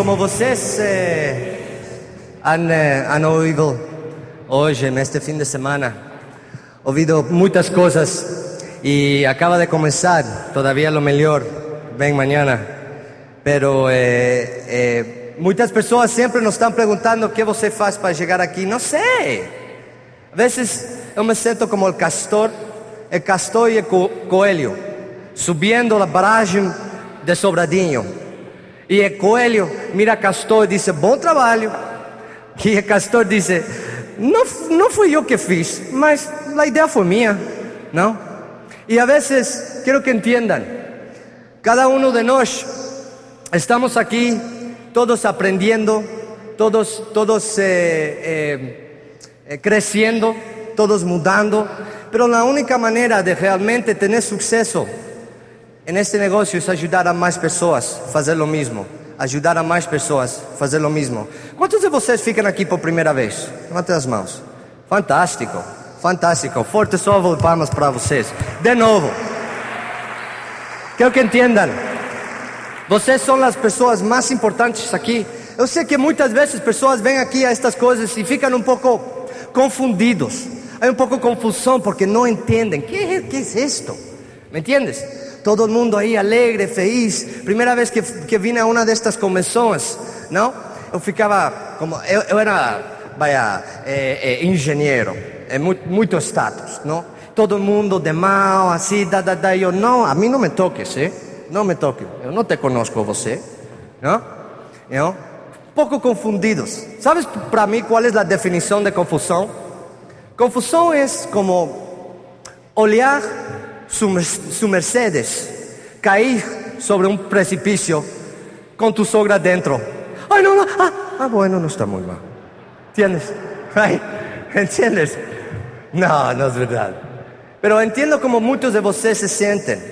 como vocês eh, han, eh, han oído hoy, en este fin de semana, ouvido muchas cosas y acaba de comenzar, todavía lo mejor, ven mañana. Pero eh, eh, muchas personas siempre nos están preguntando qué você faz para llegar aquí. No sé. A veces yo me siento como el castor, el castor el co- coelho, subiendo la barragem de Sobradinho. E o coelho mira Castor e diz: Bom trabalho. E o Castor diz: Não, não fui eu que fiz, mas a ideia foi minha, não? E a vezes, quero que entendam: cada um de nós estamos aqui, todos aprendendo, todos, todos eh, eh, eh, crescendo, todos mudando, pero la única manera de realmente tener suceso en este negocio es ayudar a más pessoas a fazer lo mismo. Ajudar a mais pessoas a fazer lo mismo. Quantos de vocês ficam aqui por primeira vez? Levantem as mãos. Fantástico, fantástico. Forte salva de palmas para vocês. De novo. Quero que entendam. Vocês são as pessoas mais importantes aqui. Eu sei que muitas vezes pessoas vêm aqui a estas coisas e ficam um pouco confundidos. Há um pouco confusão porque não entendem. Que é, que é isto? ¿Me entiendes? Todo el mundo ahí alegre, feliz. Primera vez que, que vine a una de estas convenções, não? Eu ficava como. Eu, eu era, vaya, eh, eh, engenheiro, é muito, status, não? Todo mundo de mal, assim, da, da, da. Eu, não, a mim não me toques, eh? Não me toques. Eu não te conozco você, não? Eu, pouco confundidos. Sabes para mim qual é a definição de confusão? Confusão é como olhar su, mer- su Mercedes cair sobre un precipicio con tu sogra dentro. Ay, no, no, ah, ah, bueno, no está muy mal. ¿Entiendes? Ay, ¿Entiendes? No, no es verdad. Pero entiendo como muchos de vocês se sienten.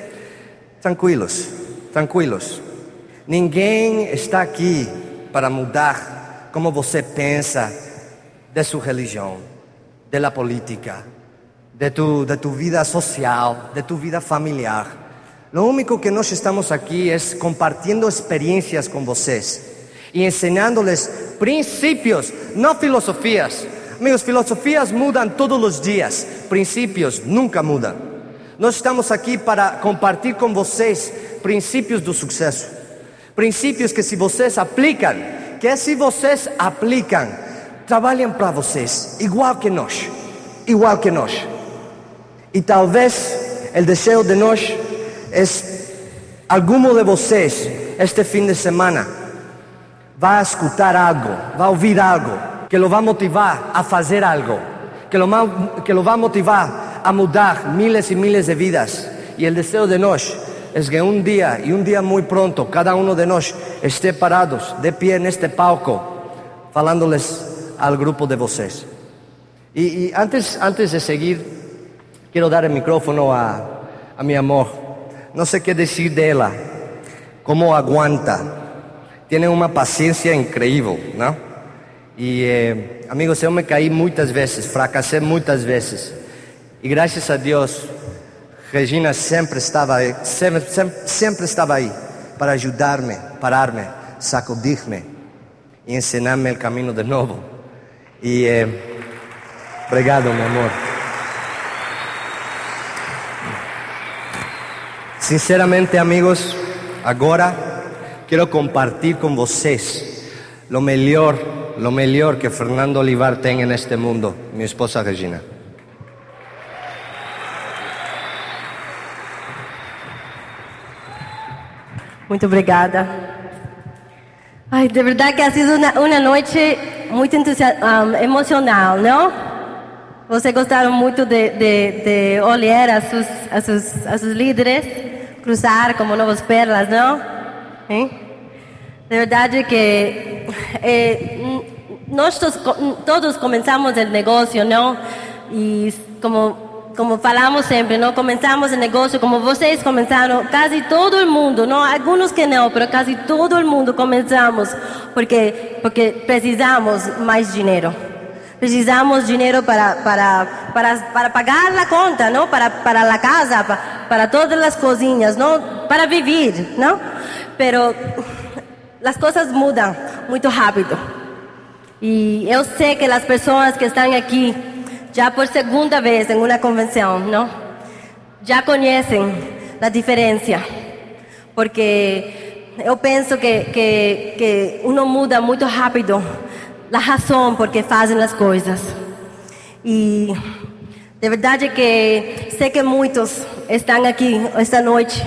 Tranquilos, tranquilos. Ninguém está aqui para mudar como você pensa de sua religião, de la política, de tu, de tu vida social, de tu vida familiar. Lo único que nós estamos aqui é compartindo experiências com vocês e ensinándoles princípios, não filosofias. Amigos, filosofias mudam todos os dias, princípios nunca mudam. Nós estamos aqui para compartir com vocês princípios do sucesso. Princípios que se vocês aplicam, que se vocês aplicam, trabalham para vocês, igual que nós, igual que nós. E talvez o desejo de nós é algum de vocês este fim de semana vai escutar algo, vai ouvir algo que lo vai motivar a fazer algo, que lo, que lo vai motivar a mudar miles e miles de vidas. E o desejo de nós é que um dia e um dia muito pronto, cada um de nós esté parados de pé neste palco, falándoles ao grupo de vocês. E, e antes, antes de seguir, quero dar o micrófono a, a mi amor. Não sei o que dizer dela, como aguanta. Tiene uma paciência incrível, não? E, eh, amigos, eu me caí muitas vezes, fracassei muitas vezes. E graças a Deus, Regina sempre estava aí, sempre, para ajudar-me, parar-me, sacudir-me e ensinar-me o caminho de novo. E eh, obrigado, meu amor. Sinceramente, amigos, agora quero compartir com vocês lo melhor, lo melhor que Fernando Olivar tem neste mundo, minha esposa Regina. Muito obrigada. Ai, de verdade que ha sido uma, uma noite muito emocional, não? Vocês gostaram muito de, de, olhar a seus, seus líderes cruzar como novas perlas, não? Hein? De verdade que eh, n- nós tos- todos começamos o negócio, não? E como como falamos sempre, não começamos o negócio como vocês começaram, quase todo o mundo, não alguns que não, mas quase todo o mundo começamos porque porque precisamos mais dinheiro. Precisamos dinheiro para para para para pagar a conta, não? Para para a casa, para, para todas as cozinhas, não? Para viver, não? Pero as coisas mudam muito rápido. E eu sei que as pessoas que estão aqui já por segunda vez em uma convenção, não? Já conhecem a diferença. Porque eu penso que, que, que uno muda muito rápido a razão por que fazem as coisas. E de verdade que sei que muitos estão aqui esta noite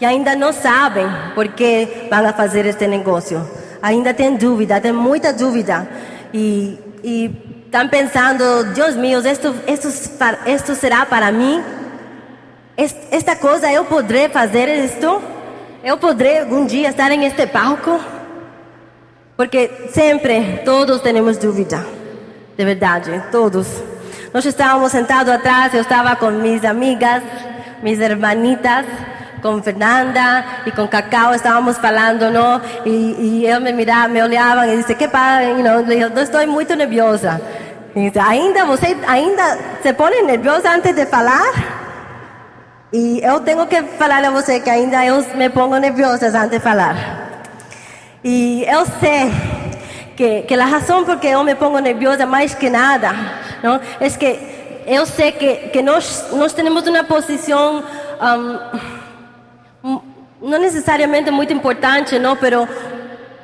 e ainda não sabem por que vão fazer este negócio. Ainda tem dúvida, tem muita dúvida. E, e estão pensando, Deus meu, isto, isto, isto será para mim? Esta coisa eu poderei fazer isto? Eu poderei algum dia estar em este palco? Porque sempre todos temos dúvida, de verdade, todos. Nós estávamos sentados atrás, eu estava com minhas amigas, minhas hermanitas, com Fernanda e com Cacau, estávamos falando, não? E, e eu me mirava, me olhavam e disse, que pá, you know, eu estou muito nerviosa. E disse, ainda você ainda se põe nerviosa antes de falar? E eu tenho que falar a você que ainda eu me pongo nerviosa antes de falar. E eu sei que, que a razão por que eu me pongo nerviosa mais que nada, é que eu sei que, que nós, nós temos uma posição um, não necessariamente muito importante, não, pero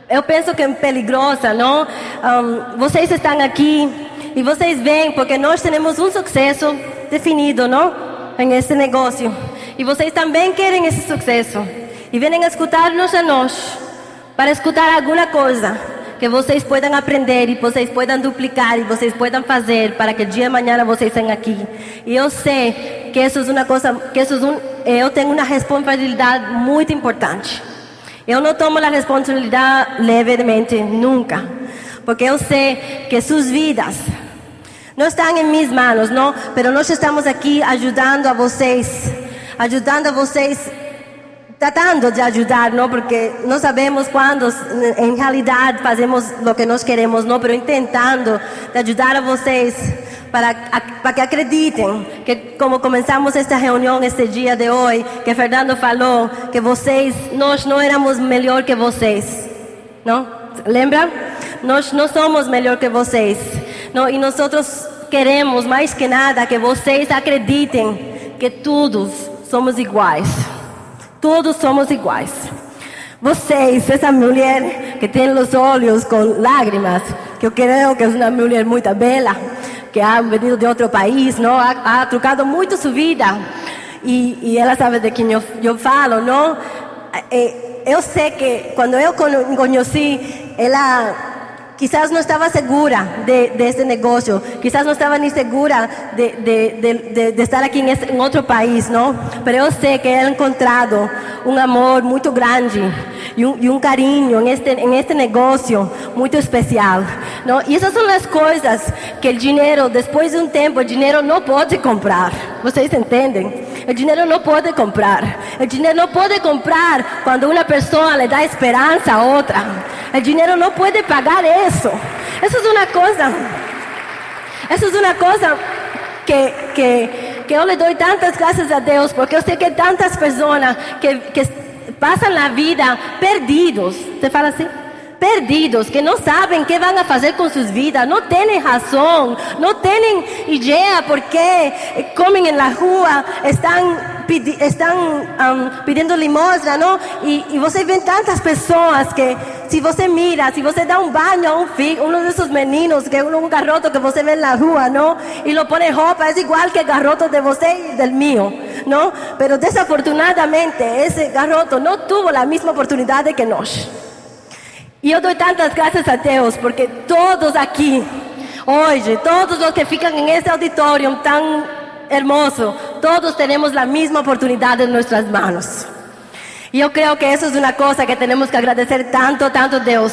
eu penso que é peligrosa, não? Um, vocês estão aqui e vocês veem porque nós temos um sucesso definido, não? em esse negócio. E vocês também querem esse sucesso. E vêm escutar-nos a nós para escutar alguma coisa que vocês possam aprender e vocês possam duplicar e vocês possam fazer para que dia de manhã vocês estejam aqui. E eu sei que isso é uma coisa, que isso é um, eu tenho uma responsabilidade muito importante. Eu não tomo a responsabilidade levemente, nunca. Porque eu sei que suas vidas não estão em minhas mãos, não, mas nós estamos aqui ajudando a vocês, ajudando a vocês, tratando de ajudar, não, porque não sabemos quando, em realidade, fazemos o que nós queremos, não, mas tentando de ajudar a vocês para, para que acreditem que como começamos esta reunião este dia de hoje, que Fernando falou que vocês, nós não éramos melhor que vocês, não? Lembra? Nós não somos melhor que vocês. Não, e nós queremos mais que nada que vocês acreditem que todos somos iguais. Todos somos iguais. Vocês, essa mulher que tem os olhos com lágrimas, que eu creio que é uma mulher muito bela, que ha venido de outro país, não? Ha, ha trocado muito sua vida. E, e ela sabe de quem eu, eu falo, não? Eu sei que quando eu conheci, ela Quizás no estaba segura de, de ese negocio, quizás no estaba ni segura de, de, de, estar aquí en, ese, en, otro país, ¿no? Pero yo sé que he encontrado un amor muy grande y un, y un cariño en este, en este negocio muy especial, ¿no? Y esas son las cosas que el dinero, después de un tiempo, el dinero no puede comprar. ¿Ustedes entienden? El dinero no puede comprar. El dinero no puede comprar cuando una persona le da esperanza a otra. El dinero no puede pagar eso. Eso es una cosa. Eso es una cosa que, que, que yo le doy tantas gracias a Dios porque yo sé que tantas personas que, que pasan la vida perdidos. ¿Te fala así? Perdidos, que não sabem o que vão fazer com suas vidas, não têm razão, não têm ideia porque comem na rua, estão, estão limosna, não? E, e você vê tantas pessoas que, se você mira, se você dá um banho a um filho, um desses meninos, que é um garoto que você vê na rua, não? E lo põe roupa, é igual que o garoto de você e del mío, não? Pero desafortunadamente, esse garoto não teve a mesma oportunidade que nós. E eu dou tantas graças a Deus, porque todos aqui, hoje, todos os que ficam em esse auditório tão hermoso, todos temos a mesma oportunidade em nossas mãos. E eu creio que isso é uma coisa que temos que agradecer tanto, tanto a Deus,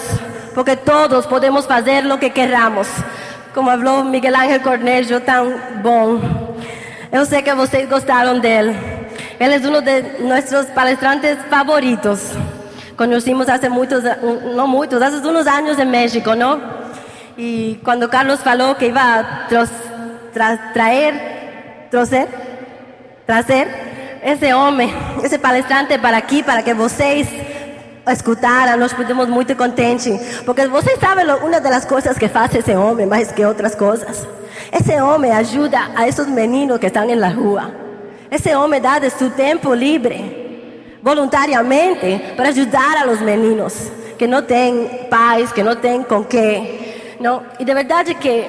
porque todos podemos fazer o que queramos. Como falou Miguel Ángel Cornejo, tão bom. Eu sei que vocês gostaram dele. Ele é um de nossos palestrantes favoritos. Conocimos hace muchos, no muchos, hace unos años en México, ¿no? Y cuando Carlos faló que iba a tros, tra, traer, trocer, trazer ese hombre, ese palestrante para aquí, para que vocês escutar, nós podemos muito contentes, porque você sabe lo- uma das coisas que faz esse homem mais que outras coisas. Esse homem ajuda a esses meninos que estão na rua. Esse homem dá de seu tempo livre, voluntariamente, para ajudar a los meninos que não têm pais, que não têm com que. Não? E de verdade que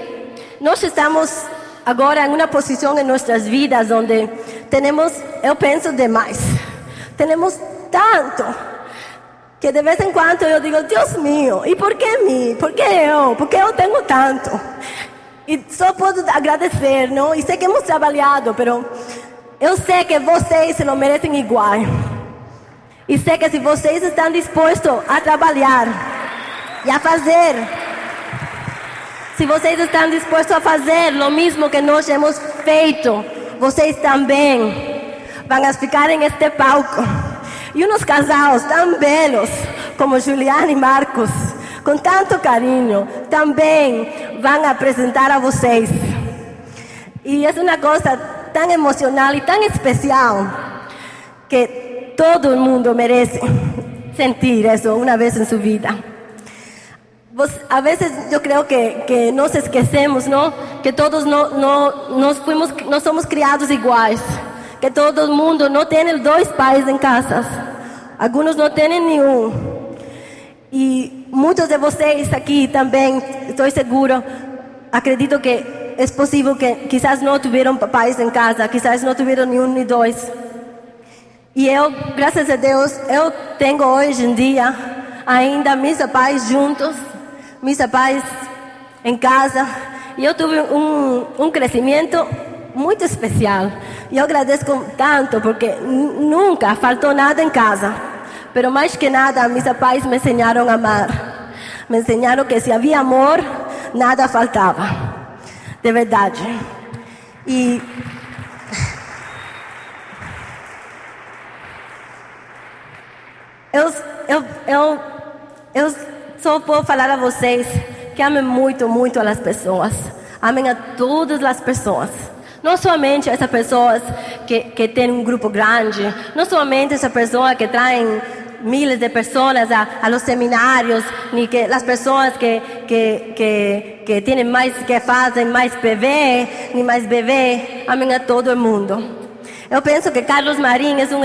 nós estamos agora em uma posição em nossas vidas onde temos, eu penso demais. Temos tanto que de vez em quando eu digo, Deus mío, e por que mim? Por que eu? Por que eu tenho tanto? E só posso agradecer, não? E sei que hemos trabalhado, mas eu sei que vocês se lo merecem igual. E sei que se vocês estão dispostos a trabalhar e a fazer, se vocês estão dispostos a fazer o mesmo que nós hemos feito, vocês também vão ficar em este palco. E uns casais tão belos como Juliana e Marcos, com tanto carinho, também vão apresentar a vocês. E é uma coisa tão emocional e tão especial que todo mundo merece sentir isso uma vez em sua vida. Vos- a veces yo creo que, nos esquecemos, ¿no? Que todos no, no, nos fuimos, no somos criados iguais. Que todo el mundo no tiene dos pais en casas. Algunos no tienen ni un. Y muchos de vocês aqui também, estou seguro, acredito que é possível que quizás não tiveram papais em casa, quizás não tiveram nenhum nem dois. E eu, graças a Deus, eu tenho hoje em dia ainda meus pais juntos, meus pais em casa. E eu tive um, um crescimento muito especial. E eu agradeço tanto porque nu- nunca faltou nada em casa. Pero mais que nada, meus pais me ensinaram a amar. Me ensinaram que se havia amor, nada faltava. De verdade. E Eu, eu, eu, eu só vou falar a vocês que amem muito, muito as pessoas. Amem a todas as pessoas. Não somente essas pessoas que, que têm um grupo grande, não somente essa pessoa que traem miles de pessoas a, a los seminários, nem que as pessoas que, que, que, que têm mais, que fazem mais bebê, nem mais bebê, amem a todo mundo. Eu penso que Carlos Marim é um,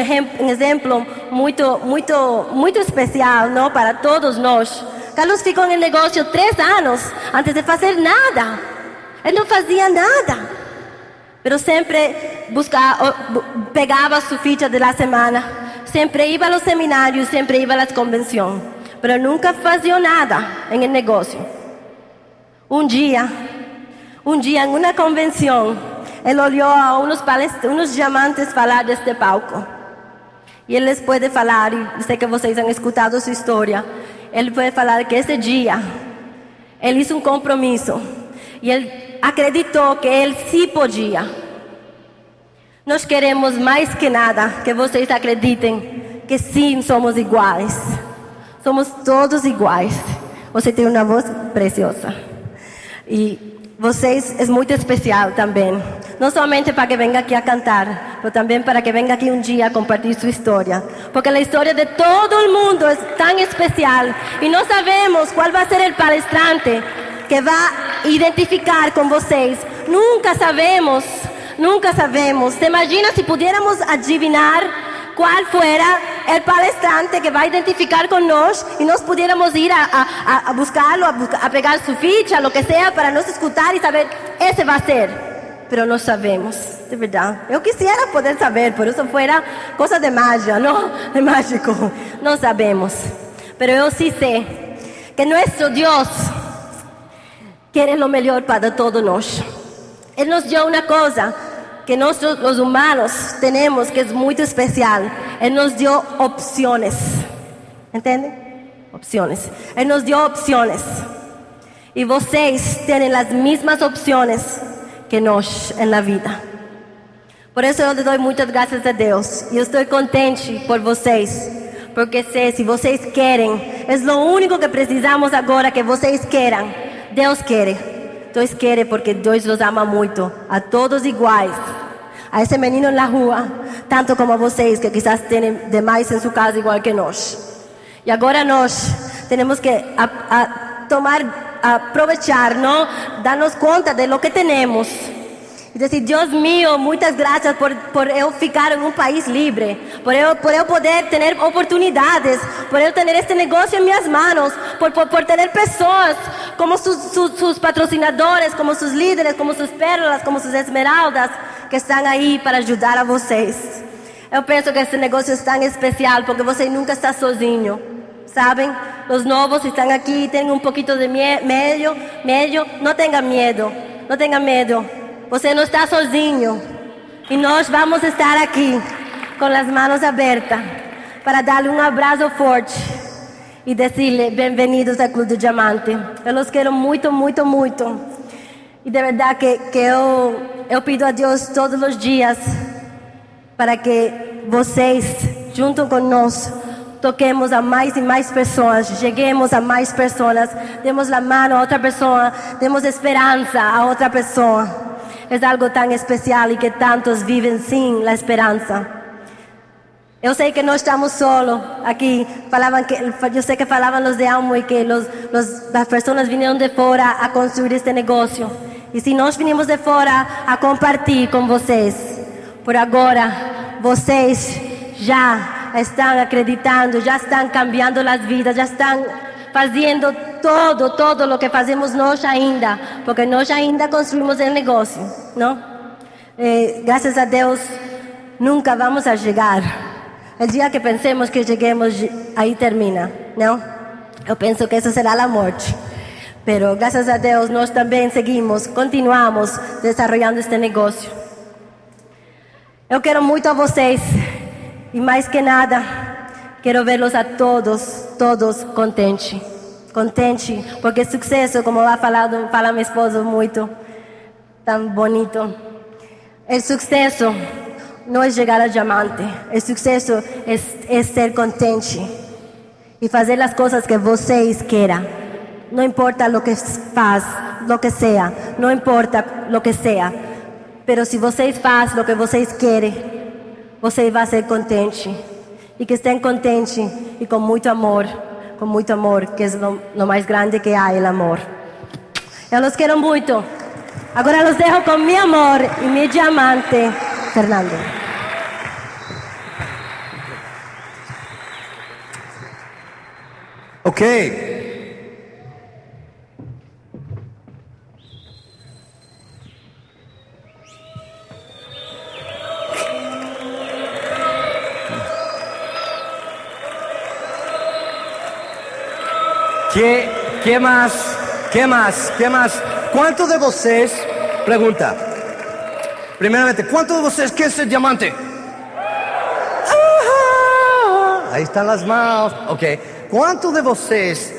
exemplo muito, muito, muito especial, não, para todos nós. Carlos ficou no negócio três anos antes de fazer nada. Ele não fazia nada, mas sempre buscava, bu- pegava sua ficha da semana, sempre ia aos seminários, sempre ia às convenções, mas nunca fazia nada em negócio. Um dia, um dia em uma convenção, ele olhou a uns, diamantes falar deste palco. E ele pode falar, e sei que vocês han escutado sua história. Ele pode falar que esse dia, ele hizo um compromisso. E ele acreditou que ele sim podia. Nós queremos mais que nada que vocês acreditem que sim somos iguais. Somos todos iguais. Você tem uma voz preciosa. E vocês é muito especial também. Não somente para que venha aqui a cantar, mas também para que venha aqui um dia a compartilhar sua história. Porque a história de todo o mundo é tão especial. E não sabemos qual vai ser o palestrante que vai identificar com vocês. Nunca sabemos, nunca sabemos. Se imagina se pudiéramos adivinhar qual fuera el palestrante que va a identificar con nos y nos pudiéramos ir a, a- a buscarlo, a, a pegar su ficha, lo que sea, para nos escutar y saber, ese va a ser. Pero no sabemos, de verdad. Yo quisiera poder saber, por eso fuera cosa de magia, ¿no? De mágico. No sabemos. Pero yo sí sé que nuestro Dios quiere lo mejor para todos nós. Ele nos deu uma coisa que nós, os humanos, temos que é muito especial. Ele nos deu opções. Entende? Opções. Ele nos deu opções. E vocês têm as mesmas opções que nós na vida. Por isso eu lhe dou muitas graças a Deus. E eu estou contente por vocês. Porque sei, se vocês querem, é o único que precisamos agora que vocês queiram. Deus quer. Deus quer porque Deus os ama muito. A todos iguais. A esse menino na rua, tanto como a vocês que quizás têm demais em sua casa igual que nós. Y ahora nos tenemos que a- a tomar, aprovechar, ¿no? Darnos cuenta de lo que tenemos. Y decir, Dios mío, muchas gracias por, por eu ficar en un país libre, por eu, por eu poder tener oportunidades, por eu tener este negocio en mis manos, por, por, por tener personas como sus, sus, patrocinadores, como sus líderes, como sus pérolas, como sus esmeraldas, que estão aí para ajudar a vocês. Eu penso que esse negócio é tão especial porque você nunca está sozinho, sabem? Os novos estão aqui, têm um pouquinho de mie- medo, medo, não tenha medo, não tenha medo. Você não está sozinho. E nós vamos estar aqui com as mãos abertas para dar-lhe um abraço forte e dizer-lhe bem-vindos ao Clube Diamante. Eu os quero muito, muito, muito. E de verdade que, que eu, eu pido a Deus todos os dias para que vocês, junto conosco, toquemos a mais e mais pessoas, cheguemos a mais pessoas, demos a mão a outra pessoa, demos esperança a outra pessoa. É algo tão especial e que tantos vivem sem a esperança. Eu sei que não estamos solos aqui. Falavam que, eu sei que falavam os de Almo e que los, los, as pessoas vieram de fora a construir este negócio. E se nós vinimos de fora a compartilhar com vocês, por agora, vocês já estão acreditando, já estão cambiando as vidas, já estão fazendo todo, todo o que fazemos nós ainda, porque nós ainda construímos o negócio, não? Eh, graças a Deus, nunca vamos a chegar. O dia que pensemos que cheguemos, aí termina, não? Eu penso que isso será a morte. Pero graças a Deus nós também seguimos, continuamos desenvolvendo este negócio. Eu quero muito a vocês e mais que nada, quero vê-los a todos, todos contentes. Contente, porque sucesso, como vai falado, fala meu esposo muito, tão bonito. O sucesso não é chegar a diamante, o sucesso é, é ser contente e fazer as coisas que vocês queiram. Não importa o que faz, o que seja, não importa o que seja. Pero se vocês fazem o que vocês querem, você vai ser contente. E que estejam contentes e com muito amor, com muito amor, que é o, mais grande que há, o amor. Eu los quero muito. Agora los dejo com meu amor e meu diamante, Fernando. Ok. ¿Qué, ¿Qué más? ¿Qué más? ¿Qué más? ¿Cuántos de vocês, pregunta, primeramente, ¿cuántos de vocês quieren ser diamante? Ahí están las manos. Ok. ¿Cuántos de vocês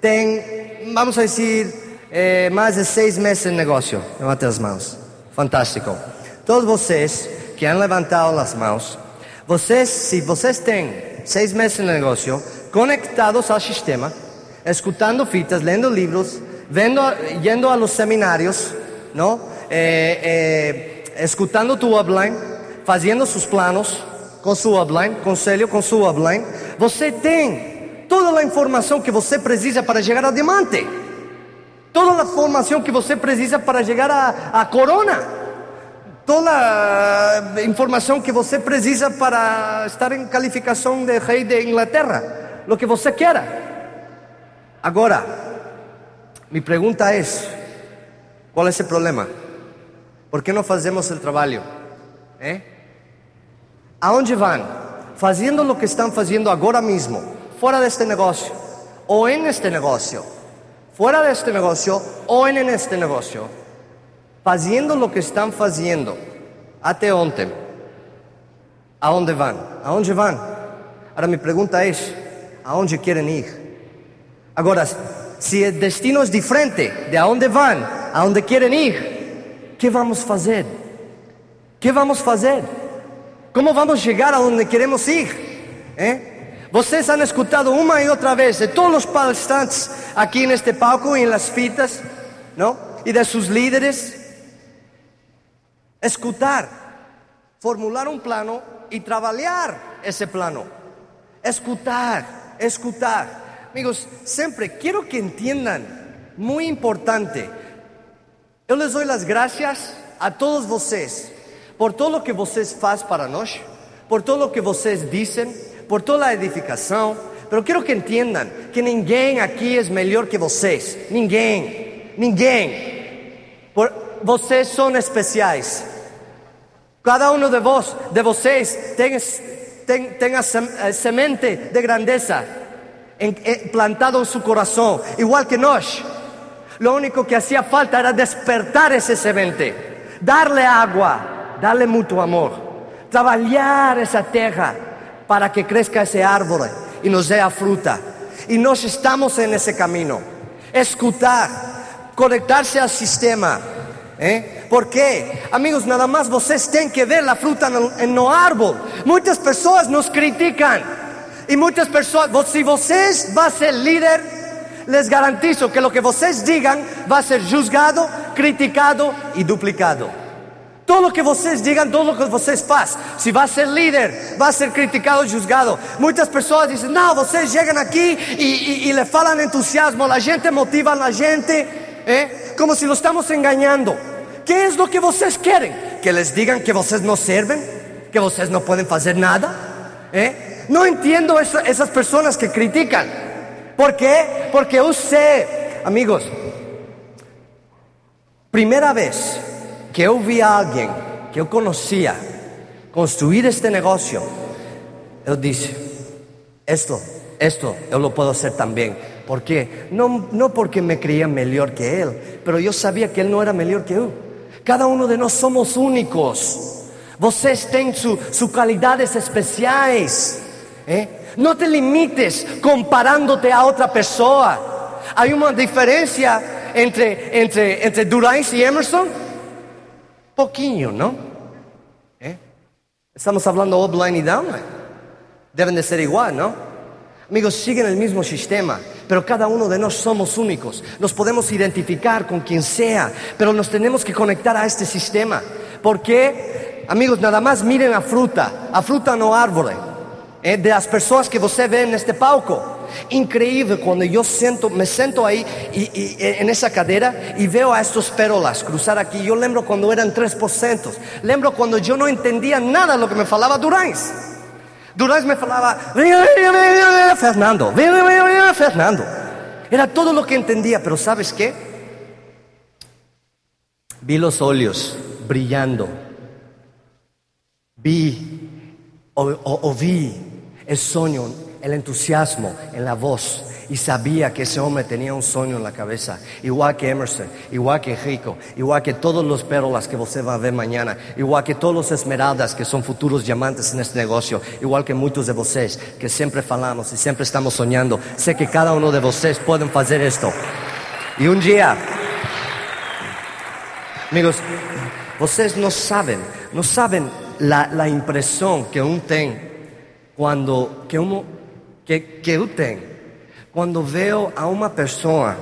têm, vamos a decir, eh, mais de seis meses en negocio? Levante as mãos. Fantástico. Todos vocês que han levantado as mãos, vocês, se vocês têm seis meses en negocio, conectados ao sistema, escutando fitas, lendo livros, vendo, yendo a los seminarios, ¿no? Eh, eh, escutando tu upline, fazendo sus planos com sua upline, conselho com sua upline, você tem toda a informação que você precisa para chegar diamante. Toda a informação que você precisa para chegar à corona. Toda a informação que você precisa para estar em qualificação de rei de Inglaterra. O que você queira. Agora, minha pergunta é: qual é esse problema? Por que não fazemos o trabalho? ¿Eh? Aonde vão? Fazendo o que estão fazendo agora mesmo, fora deste negócio, ou em este negócio, fora deste negócio, ou em este negócio, fazendo o que estão fazendo até ontem. Aonde vão? Aonde vão? Agora minha pergunta é: aonde querem ir? Agora, se o destino é diferente de aonde vão, aonde querem ir, o que vamos fazer? O que vamos fazer? Como vamos chegar aonde queremos ir? ¿Eh? Vocês han escutado uma e outra vez de todos os palestrantes aqui neste palco e em las fitas, não? E de seus líderes. Escutar, formular um plano e trabalhar esse plano. Escutar, escutar. Amigos, siempre quiero que entiendan, muy importante, yo les doy las gracias a todos vocês por todo lo que vocês fazem para nós, por todo lo que vocês dicen, por toda a edificação. Pero quero que entendam que ninguém aqui é melhor que vocês. Ninguém, ninguém. Por, vocês são especiais. Cada um de vós, de vocês, tem, a semente de grandeza plantado em seu coração, igual que nós. Lo único que hacía falta era despertar ese semente, darle agua, darle mutuo amor, trabajar esa tierra para que crezca ese árbol y nos dé fruta. Y nos estamos en ese camino. Escuchar, conectarse al sistema. ¿eh? ¿Por qué? Amigos, nada más ustedes tienen que ver la fruta en el árbol. Muchas personas nos critican. Y muchas personas, si ustedes va a ser líder, les garantizo que lo que vocês va a ser juzgado, criticado y duplicado. Todo lo que vocês digan, todo lo que vocês faz, si va a ser líder, va a ser criticado y juzgado. Muchas personas dicen, no, vocês llegan aquí y, le falan entusiasmo, la gente motiva a la gente, ¿eh? como si lo estamos engañando. ¿Qué es lo que vocês quieren? Que les digan que vocês no sirven, que vocês no pueden hacer nada. ¿eh? No entiendo esas personas que critican. ¿Por qué? Porque usted, amigos, primera vez que yo vi a alguien que yo conocía construir este negocio, él dice, esto, esto yo lo puedo hacer también. ¿Por qué? No, no porque me creía mejor que él, pero yo sabía que él no era mejor que yo. Cada uno de nosotros somos únicos. Vocês têm sus cualidades especiales. ¿Eh? No te limites comparándote a otra persona. Hay una diferencia entre, entre, entre y Emerson. Poquinho, ¿no? ¿Eh? Estamos hablando offline y downline. Deben de ser igual, ¿no? Amigos, siguen el mismo sistema, pero cada uno de nosotros somos únicos. Nos podemos identificar con quien sea, pero nos tenemos que conectar a este sistema. ¿Por qué? Amigos, nada más miren a fruta, a fruta no árbol. É das pessoas que você vê neste palco. Incrível quando eu sento, me sento aí e, e, nessa cadeira e vejo a estes pérolas cruzar aqui. Eu lembro quando eram 3%. Lembro quando eu não entendia nada do que me falava Durães. Durães me falava, Fernando, Fernando. Era todo o que entendia, pero sabes que? Vi os olhos brilhando. Vi, ouvi el sueño, el entusiasmo en la voz. Y sabía que ese hombre tenía un sueño en la cabeza. Igual que Emerson, igual que Rico, igual que todos los perlas que usted va a ver mañana, igual que todos los esmeraldas que son futuros diamantes en este negocio, igual que muchos de ustedes que siempre falamos y siempre estamos soñando. Sé que cada uno de ustedes pueden hacer esto. Y un día, amigos, ustedes no saben, no saben la, impresión que un ten quando que, que, que eu tenho, quando vejo a uma pessoa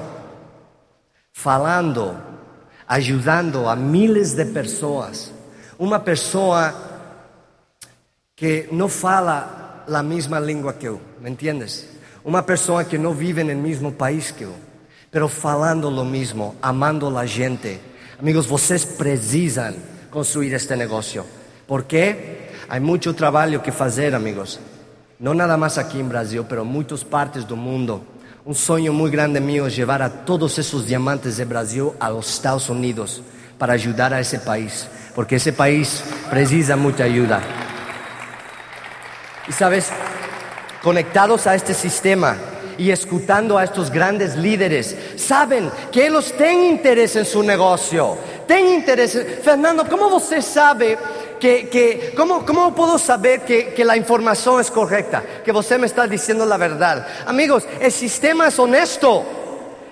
falando, ajudando a miles de pessoas, uma pessoa que não fala a mesma língua que eu, ¿me entiendes? Uma pessoa que não vive no mesmo país que eu, pero falando lo mesmo, amando a gente. Amigos, vocês precisam construir este negócio. ¿Por quê? Hay mucho trabajo que hacer, amigos. No nada más aquí en Brasil, pero en muchas partes del mundo. Un sueño muy grande mío es llevar a todos esos diamantes de Brasil a los Estados Unidos para ayudar a ese país, porque ese país precisa mucha ayuda. Y sabes, conectados a este sistema y escuchando a estos grandes líderes, saben que ellos tienen interés en su negocio, tienen interés. Fernando, ¿cómo usted sabe que, que ¿cómo, ¿cómo, puedo saber que, que, la información es correcta? Que usted me está diciendo la verdad. Amigos, el sistema es honesto.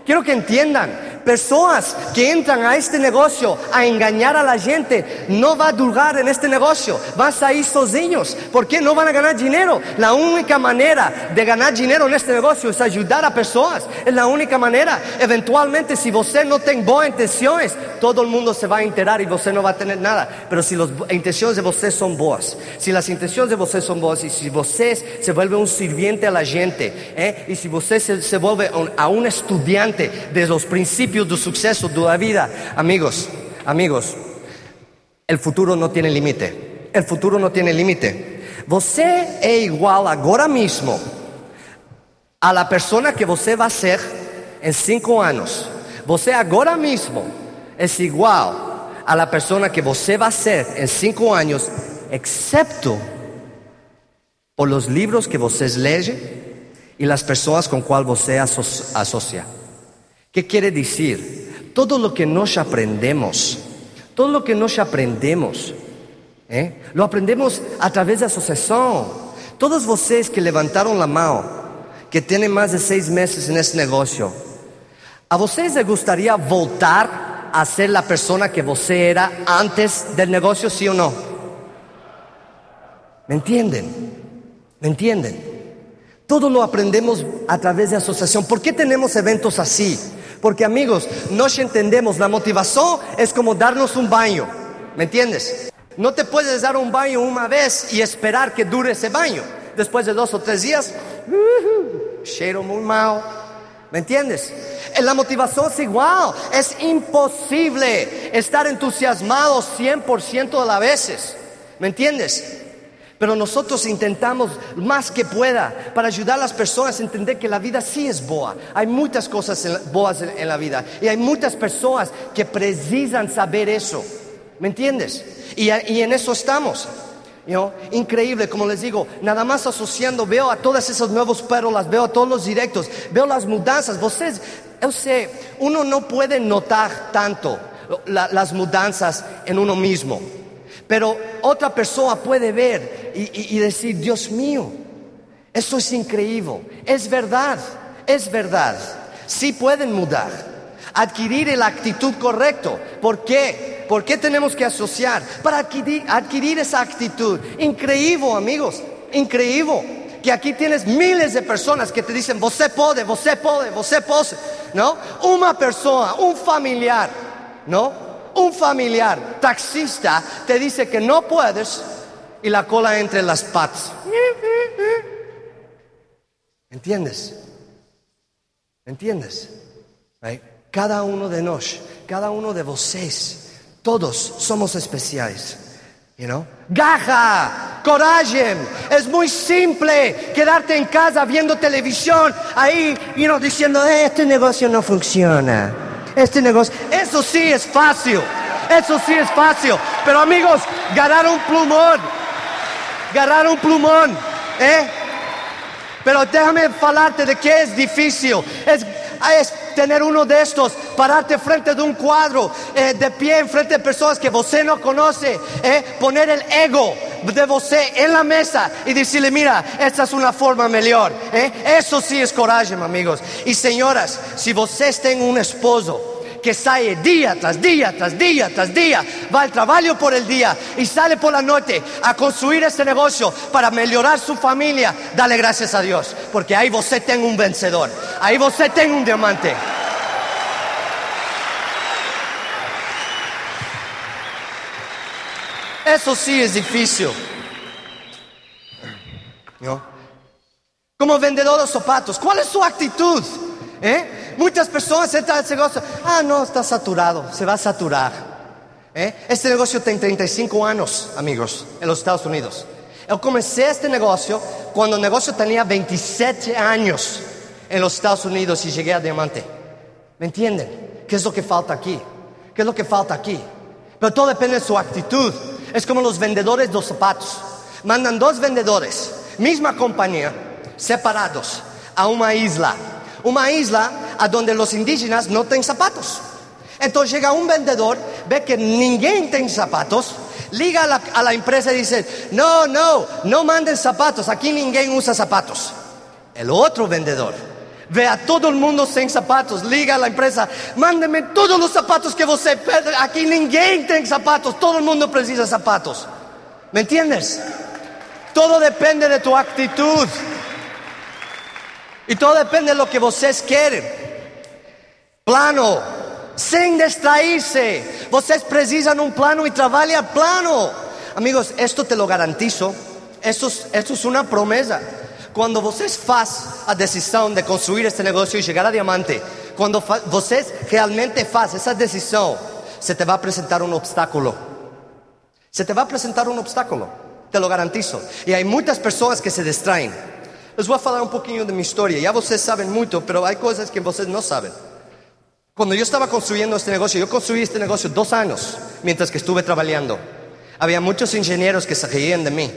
Quiero que entiendan. Personas que entran a este negocio a engañar a la gente, no va a durar en este negocio, van a salir sozinhos. ¿Por qué? No van a ganar dinero. La única manera de ganar dinero en este negocio es ayudar a personas. Es la única manera. Eventualmente, si usted no tiene buenas intenciones, todo el mundo se va a enterar y usted no va a tener nada. Pero si las intenciones de usted son boas, si las intenciones de usted son boas y si usted se vuelve un sirviente a la gente, ¿eh? y si usted se, se vuelve un- a un estudiante de los principios del suceso de la vida, amigos, amigos, el futuro no tiene límite. El futuro no tiene límite. Você é igual agora mesmo a la persona que você vai ser em cinco anos. Você agora mesmo é igual a la persona que você vai ser em cinco anos, excepto por los libros que vocês leem e las pessoas com qual você aso- asocia. ¿Qué quiere decir? Todo lo que nos aprendemos, todo lo que nos aprendemos, ¿eh? lo aprendemos a través de asociación. Todos vocês que levantaron la mano, que tienen más de seis meses en este negocio, ¿a vocês les gustaría voltar a ser la persona que você era antes del negocio, sí o no? ¿Me entienden? ¿Me entienden? Todo lo aprendemos a través de asociación. ¿Por qué tenemos eventos así? Porque amigos, nos entendemos, la motivación es como darnos un baño. ¿Me entiendes? No te puedes dar un baño una vez y esperar que dure ese baño. Después de dos o tres días, uh, cheiro muy mal. ¿Me entiendes? Eh, La motivación es igual. Es imposible estar entusiasmado 100% de las veces. ¿Me entiendes? Pero nosotros intentamos más que pueda para ayudar a las personas a entender que la vida sí es boa. Hay muchas cosas boas en, la vida y hay muchas personas que precisan saber eso. ¿Me entiendes? Y, en eso estamos. You know, Increíble, como les digo, nada más asociando, veo a todas esas nuevos pérolas, veo a todos los directos, veo las mudanzas. Vocês, eu sei, uno no puede notar tanto la- las mudanzas en uno mismo. Pero otra persona puede ver y, decir, Dios mío, eso es increíble, es verdad, es verdad. Sí pueden mudar, adquirir la actitud correcta. ¿Por qué? ¿Por qué tenemos que asociar? Para adquirir, adquirir esa actitud. Increíble, amigos, increíble. Que aquí tienes miles de personas que te dicen, você puede, você puede, você puede. ¿No? Una persona, un familiar, ¿no? Un familiar taxista te dice que no puedes y la cola entre las patas. ¿Entiendes? ¿Entiendes? Cada uno de nos, cada uno de vocês, todos somos especiales. You know? Gaja, coraje, es muy simple quedarte en casa viendo televisión, ahí, you know, diciendo, "Eh, este negocio no funciona. Este negocio, eso sí es fácil, eso sí es fácil. Pero amigos, ganar un plumón, ganar un plumón, ¿eh? Pero déjame falarte de qué es difícil. Es, es tener uno de estos, pararte frente de un cuadro, eh, de pie en frente de personas que você no conoce, eh, poner el ego de você en la mesa y decirle, mira, esta es una forma mejor. eh. Eso sí es coraje, amigos. Y señoras, si vocês tienen un esposo, que sale día tras día, tras día, tras día, va al trabajo por el día y sale por la noche a construir este negocio para mejorar su familia, dale gracias a Dios, porque ahí você tiene un vencedor, ahí você tiene un diamante. Eso sí es difícil. ¿No? Como vendedor de zapatos, ¿cuál es su actitud? ¿Eh? Muchas personas entran al negocio, ah, no, está saturado, se va a saturar. ¿Eh? Este negocio tiene 35 años, amigos, en los Estados Unidos. Yo comencé este negocio cuando el negocio tenía 27 años en los Estados Unidos y llegué a diamante. ¿Me entienden? ¿Qué es lo que falta aquí? ¿Qué es lo que falta aquí? Pero todo depende de su actitud. Es como los vendedores de los zapatos. Mandan dos vendedores, misma compañía, separados, a una isla. Una isla a donde los indígenas no tienen zapatos. Entonces llega un vendedor, ve que ninguém tiene zapatos, liga a la, empresa y dice, no, no, no manden zapatos, aquí ninguém usa zapatos. El otro vendedor Ve a todo el mundo sin zapatos, liga a la empresa, mándeme todos los zapatos que você pede. Aquí ninguém tem zapatos, todo el mundo precisa zapatos. ¿Me entiendes? Todo depende de tu actitud. Y todo depende de lo que vocês querem. Plano, sem distrairse. Vocês precisam um plano e trabalha plano. Amigos, esto te lo garantizo. Esto, es- esto es una promesa. Quando vocês faz a decisão de construir este negócio e chegar a diamante, quando fa- vocês realmente faz essa decisão, se te vai apresentar um obstáculo. Se te va a presentar un obstáculo, te lo garantizo. Y hay muchas personas que se distraen. Les voy a hablar un poquillo de mi historia. Ya ustedes saben mucho, pero hay cosas que ustedes no saben. Cuando yo estaba construyendo este negocio, yo construí este negocio dos años mientras que estuve trabajando. Había muchos ingenieros que se reían de mí,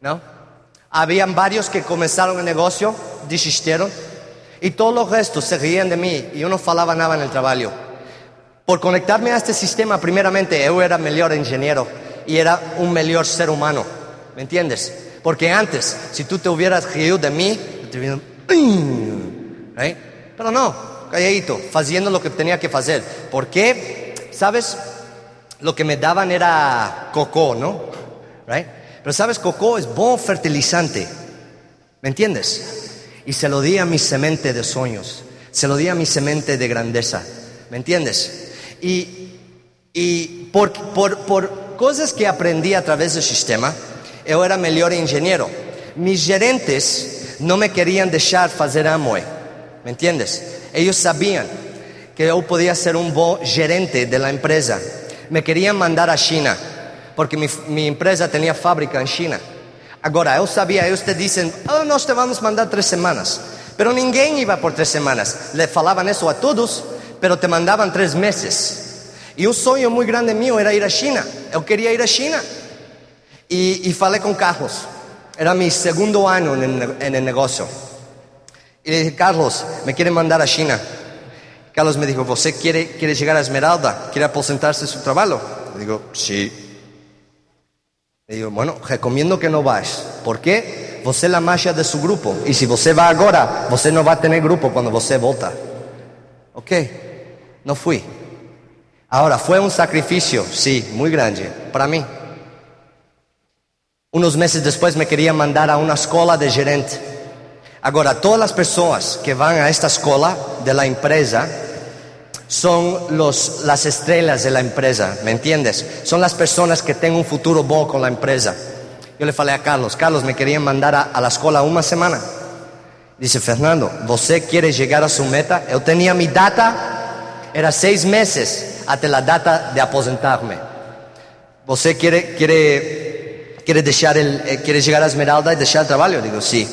¿no? Habían varios que comenzaron el negocio, desistieron, y todos los restos se reían de mí y yo no falaba nada en el trabajo. Por conectarme a este sistema, primeramente, yo era mejor ingeniero y era un mejor ser humano. ¿Me entiendes? Porque antes, si tú te hubieras reído de mí, te hubieran... ¿Eh? Pero no, calladito, haciendo lo que tenía que hacer. ¿Por qué? ¿Sabes? Lo que me daban era coco, ¿no? Right? Pero sabes, coco es buen fertilizante. ¿Me entiendes? Y se lo di a mi semente de sueños, se lo di a mi semente de grandeza. ¿Me entiendes? Y, y por, por, por cosas que aprendí a través del sistema, yo era mejor ingeniero. Mis gerentes no me querían dejar hacer Amway. ¿Me entiendes? Ellos sabían que yo podía ser un buen gerente de la empresa. Me querían mandar a China, porque mi, mi empresa tenía fábrica en China. Agora, eu sabia, eles te dizem, oh, nós te vamos mandar três semanas. Pero ninguém iba por três semanas. Le falavam isso a todos, pero te mandavam três meses. E um sonho muito grande meu era ir à China. Eu queria ir à China. E, e falei com Carlos. Era mi segundo ano en el, en el negocio. Y le dije, Carlos, me quieren mandar a China. Carlos me dijo, ¿você quiere, quiere llegar a Esmeralda? ¿Quiere aposentarse su trabajo? Le digo, sí. Le digo, bueno, recomiendo que no vayas. ¿Por qué? Você é a marcha de su grupo. Y si você va agora, você no va a tener grupo cuando você volta. Ok, no fui. Ahora, fue un sacrificio, sí, muy grande, para mí. Unos meses después me querían mandar a una escuela de gerente. Agora, todas las personas que van a esta escuela de la empresa son los, las estrellas de la empresa, ¿me entiendes? Son las personas que tienen un futuro bueno con la empresa. Yo le falei a Carlos, Carlos, me querían mandar a, la escuela una semana. Dice, Fernando, ¿você quiere llegar a su meta? Yo tenía mi data, era seis meses hasta la data de aposentarme. ¿Você quiere, dejar el, eh, quiere llegar a Esmeralda y dejar el trabajo? Digo, sí.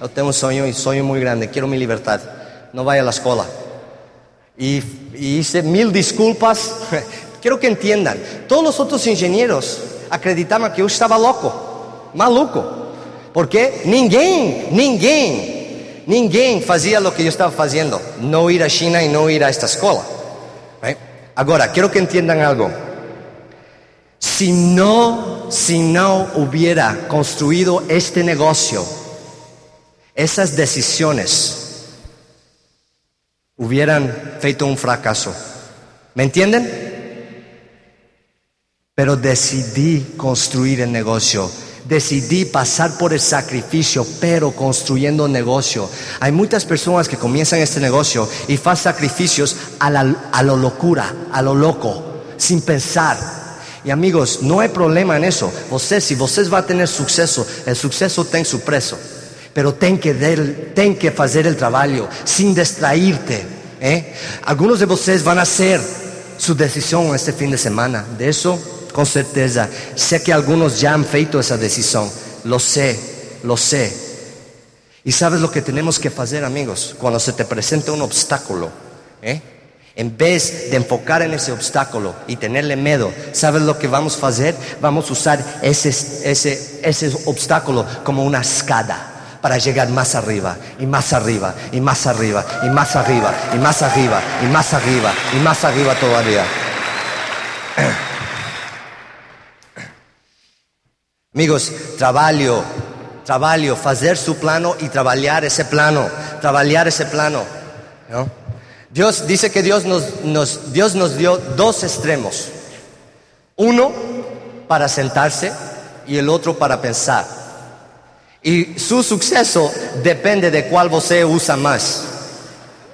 Yo tengo un sueño y sueño muy grande, quiero mi libertad. No vaya a la escuela. Y, hice mil disculpas. quiero que entiendan, todos los otros ingenieros acreditaban que yo estaba loco, maluco. Porque ninguém, ninguém, ninguém fazia lo que yo estaba haciendo. No ir a China y no ir a esta escuela. Ahora, quiero que entiendan algo. Si no, si no hubiera construido este negocio, esas decisiones hubieran feito un fracaso. ¿Me entienden? Pero decidí construir el negocio. Decidí pasar por el sacrificio, pero construyendo negocio. Hay muchas personas que comienzan este negocio y hacen sacrificios a, la, a lo locura, a lo loco, sin pensar. Y amigos, no hay problema en eso. Você, si vocês va a tener suceso, el suceso tiene su precio. Pero ten que, der, ten que hacer el trabajo sin distraerte. ¿eh? Algunos de vocês van a hacer su decisión este fin de semana. De eso, con certeza. Sé que algunos ya han feito esa decisión. Lo sé, lo sé. Y sabes lo que tenemos que hacer, amigos, cuando se te presenta un obstáculo. ¿eh? En vez de enfocar en ese obstáculo y tenerle miedo, ¿sabes lo que vamos a hacer? Vamos a usar ese, ese, ese obstáculo como una escada para llegar más arriba y más arriba y más arriba y más arriba y más arriba y más arriba y más arriba todavía. Amigos, trabajo, trabajo, hacer su plano y trabajar ese plano, trabajar ese plano. ¿no? Dios dice que Dios nos, nos, Dios nos dio dos extremos. Uno para sentarse y el otro para pensar. Y su suceso depende de cuál você usa más.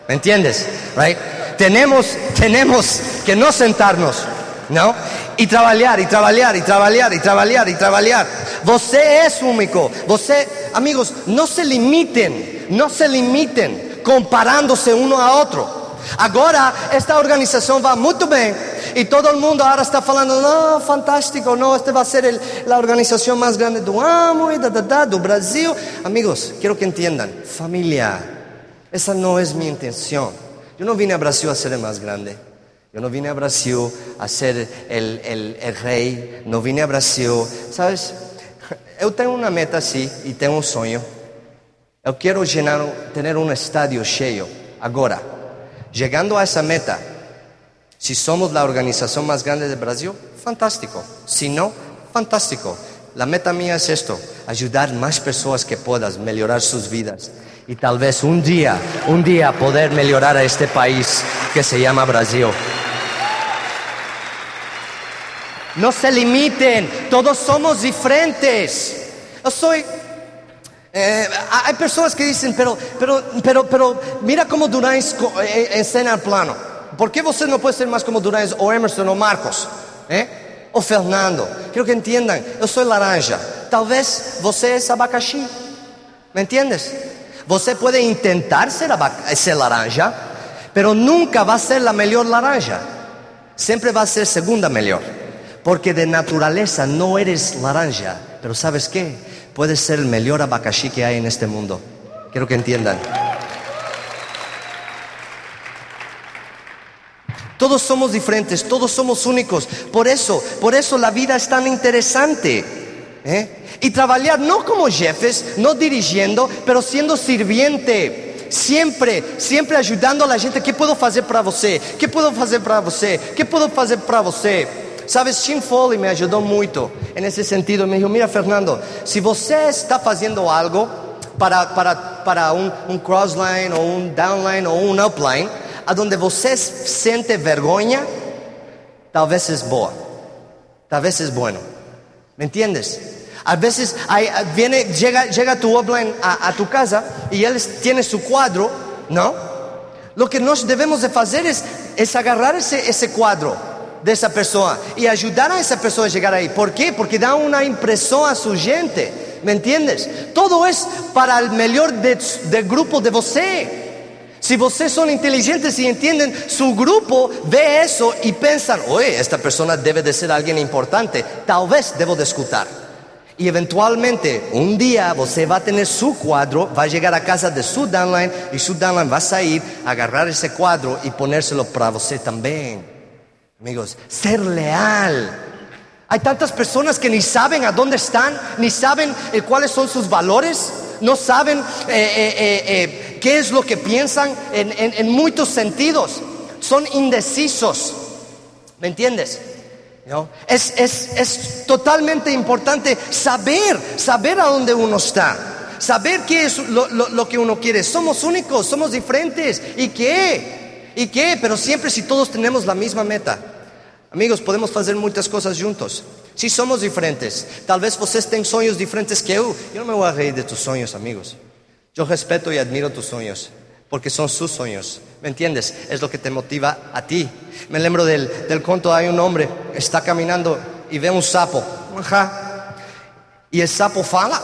¿Me entiendes? Right? Tenemos, tenemos que no sentarnos, ¿no? Y trabajar, y trabajar, y trabajar, y trabajar, y trabajar. Você es único. Você, amigos, no se limiten, no se limiten comparándose uno a otro. Agora, esta organização vai muito bem. E todo mundo agora está falando, não, fantástico, não, esta vai ser a organização mais grande do amo e da, da, da, do Brasil. Amigos, quero que entendam, família, essa não é minha intenção. Eu não vim ao Brasil a ser mais grande. Eu não vim ao Brasil a ser o rei. Não vim ao Brasil, sabes? Eu tenho uma meta assim e tenho um sonho. Eu quero llenar, ter um estádio cheio agora. Llegando a esa meta, si somos la organización más grande de Brasil, fantástico. Si no, fantástico. La meta mía es esto, ayudar más personas que puedas, mejorar sus vidas. Y tal vez un día, un día poder mejorar a este país que se llama Brasil. No se limiten, todos somos diferentes. Yo soy eh, hay personas que dicen, pero, pero, pero, pero, mira cómo Durán escena el plano. ¿Por qué usted no puede ser más como Durán o Emerson o Marcos? ¿Eh? O Fernando. Quiero que entiendan, yo soy laranja. Tal vez você es abacaxi. ¿Me entiendes? Você puede intentar ser, ser laranja, pero nunca va a ser la mejor laranja. Siempre va a ser segunda mejor. Porque de naturaleza no eres laranja. Pero ¿sabes qué? Puede ser el mejor abacaxi que hay en este mundo. Quiero que entiendan. Todos somos diferentes, todos somos únicos. Por eso, por eso la vida es tan interesante. ¿eh? Y trabajar no como jefes, no dirigiendo, pero siendo sirviente. Siempre, siempre ayudando a la gente. ¿Qué puedo hacer para você? ¿Qué puedo hacer para você? ¿Qué puedo hacer para você? Sabes, Tim Foley me ajudou muito nesse sentido. Me dijo, mira Fernando, se você está fazendo algo para, para, para um, um crossline, ou um downline, ou um upline, aonde você sente vergonha, talvez é boa, talvez é bueno. ¿Me entiendes? A veces viene, llega, llega tu upline a, a tu casa y él tiene su cuadro, ¿no? Lo que nós devemos de fazer é, é agarrar esse, esse quadro de esa persona y ayudar a esa persona a llegar ahí. ¿Por qué? Porque da una impresión a su gente. ¿Me entiendes? Todo es para el mejor del de grupo de você. Si vocês son inteligentes y entienden, su grupo ve eso y piensan, oye, esta persona debe de ser alguien importante, tal vez debo de escuchar. Y eventualmente, un día, você va a tener su cuadro, va a llegar a casa de su downline y su downline va a salir, agarrar ese cuadro y ponérselo para você también. Amigos, ser leal. Hay tantas personas que ni saben a dónde están, ni saben eh, cuáles son sus valores, no saben eh, eh, qué es lo que piensan en, muchos sentidos. Son indecisos. ¿Me entiendes? Es, es, totalmente importante saber, saber a dónde uno está. Saber qué es lo, lo que uno quiere. Somos únicos, somos diferentes. ¿Y qué? ¿Y qué? Pero siempre si todos tenemos la misma meta. Amigos, podemos hacer muchas cosas juntos. Si somos diferentes, tal vez vocês têm sonhos diferentes que eu. Eu não me vou reír de tus sonhos, amigos. Eu respeto e admiro tus sonhos, porque são sus sonhos. ¿Me entiendes? Es lo que te motiva a ti. Me lembro del, del conto, hay un hombre, está caminando y ve un sapo. Ajá. Y el sapo fala.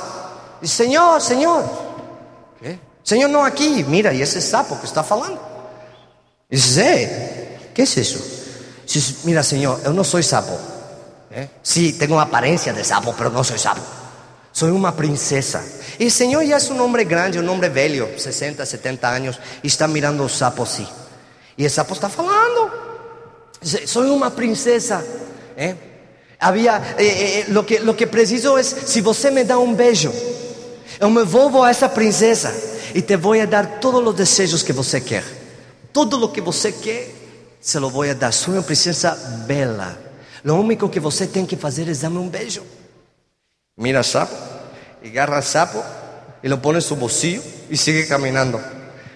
Dice, Señor, Señor. Señor, no aquí. Mira, y ese sapo que está falando. Dice, ¿qué es eso? Mira, Señor, yo no soy sapo. ¿eh? Sí, tengo apariencia de sapo, pero no soy sapo. Soy una princesa. Y el Señor ya es un hombre grande, un hombre bello, 60, 70 años, y está mirando el sapo así. Y el sapo está hablando. Soy una princesa. ¿eh? Había, eh, lo, que, lo que preciso es, si você me da un beso, yo me vuelvo a esa princesa y te voy a dar todos los deseos que você quer. Todo lo que você quer se lo voy a dar. Una princesa bela. Lo único que você tem que fazer é dar-me um beijo. Mira, sapo. agarra sapo y lo pone en su bolsillo y sigue caminando.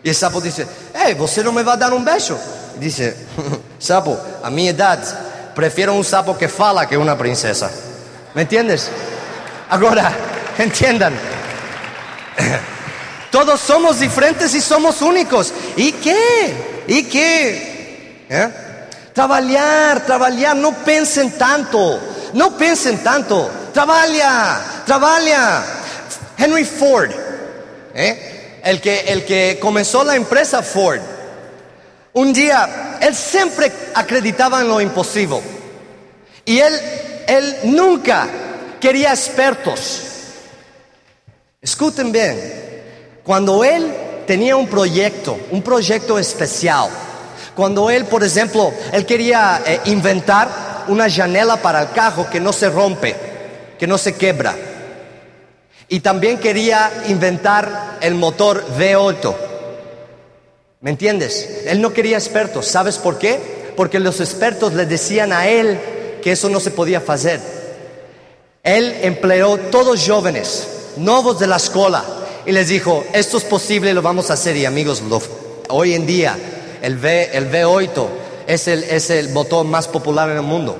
Y el sapo dice, hey, ¿você no me va a dar un beso? Y dice, sapo, a mi edad prefiero un sapo que fala que una princesa. ¿Me entiendes? Ahora, entiendan. Todos somos diferentes y somos únicos. ¿Y qué? ¿Y qué? ¿Eh? Trabajar, trabajar, no piensen tanto. No piensen tanto. Trabaja, trabaja. Henry Ford, ¿eh? el, que, el que comenzó la empresa Ford, un día, él siempre acreditaba en lo imposible. Y él, él nunca quería expertos. Escuchen bien, cuando él tenía un proyecto, un proyecto especial, cuando él, por ejemplo, él quería eh, inventar una janela para el carro que no se rompe, que no se quebra. Y también quería inventar el motor V8. ¿Me entiendes? Él no quería expertos. ¿Sabes por qué? Porque los expertos le decían a él que eso no se podía hacer. Él empleó todos jóvenes, nuevos de la escuela, y les dijo, esto es posible, lo vamos a hacer. Y amigos, hoy en día el, v, el V8 es el, es el más popular en el mundo.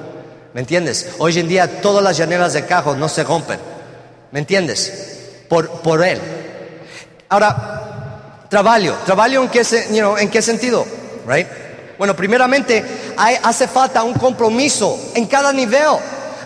¿Me entiendes? Hoy en día todas las llaneras de cajos no se rompen. ¿Me entiendes? Por, él. Ahora, trabajo. ¿Trabajo en qué, en qué sentido? Right? Bueno, primeramente hace falta un compromiso en cada nivel.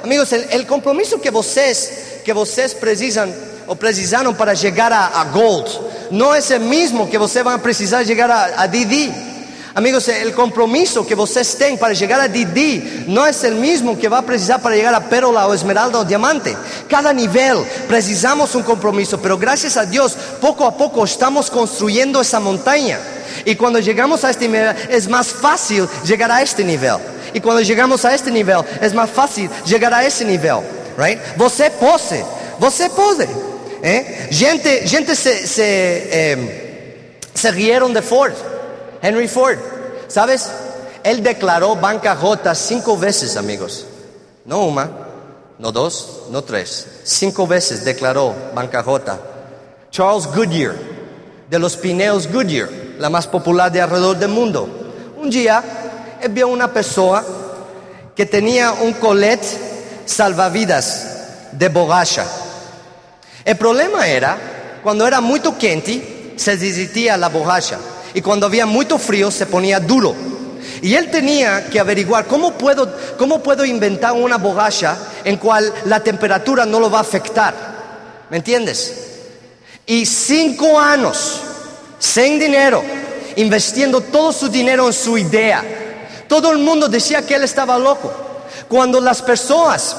Amigos, el, compromiso que ustedes, que ustedes precisan o precisaron para llegar a, Gold no es el mismo que ustedes van a precisar llegar a, a DD. Amigos, el compromiso que ustedes tienen para llegar a DD no es el mismo que va a precisar para llegar a Pérola o Esmeralda o Diamante. Cada nivel precisamos un compromiso, pero gracias a Dios, poco a poco estamos construyendo esa montaña. Y cuando llegamos a este nivel, es más fácil llegar a este nivel. Y cuando llegamos a este nivel, es más fácil llegar a ese nivel. Right? Você pode, você pode. Gente, gente se, se, eh, se rieron de Ford. Henry Ford, ¿sabes? Él declaró bancarrota cinco veces, amigos. No una, no dos, no tres. Cinco veces declaró bancarrota. Charles Goodyear, de los pineos Goodyear, la más popular de alrededor del mundo. Un día, él vio una persona que tenía un colet salvavidas de borracha. El problema era, cuando era muy quente, se desistía la borracha y cuando había mucho frío se ponía duro. Y él tenía que averiguar cómo puedo, cómo puedo inventar una borracha en cual la temperatura no lo va a afectar. ¿Me entiendes? Y cinco años, sin dinero, investiendo todo su dinero en su idea. Todo el mundo decía que él estaba loco. Cuando las personas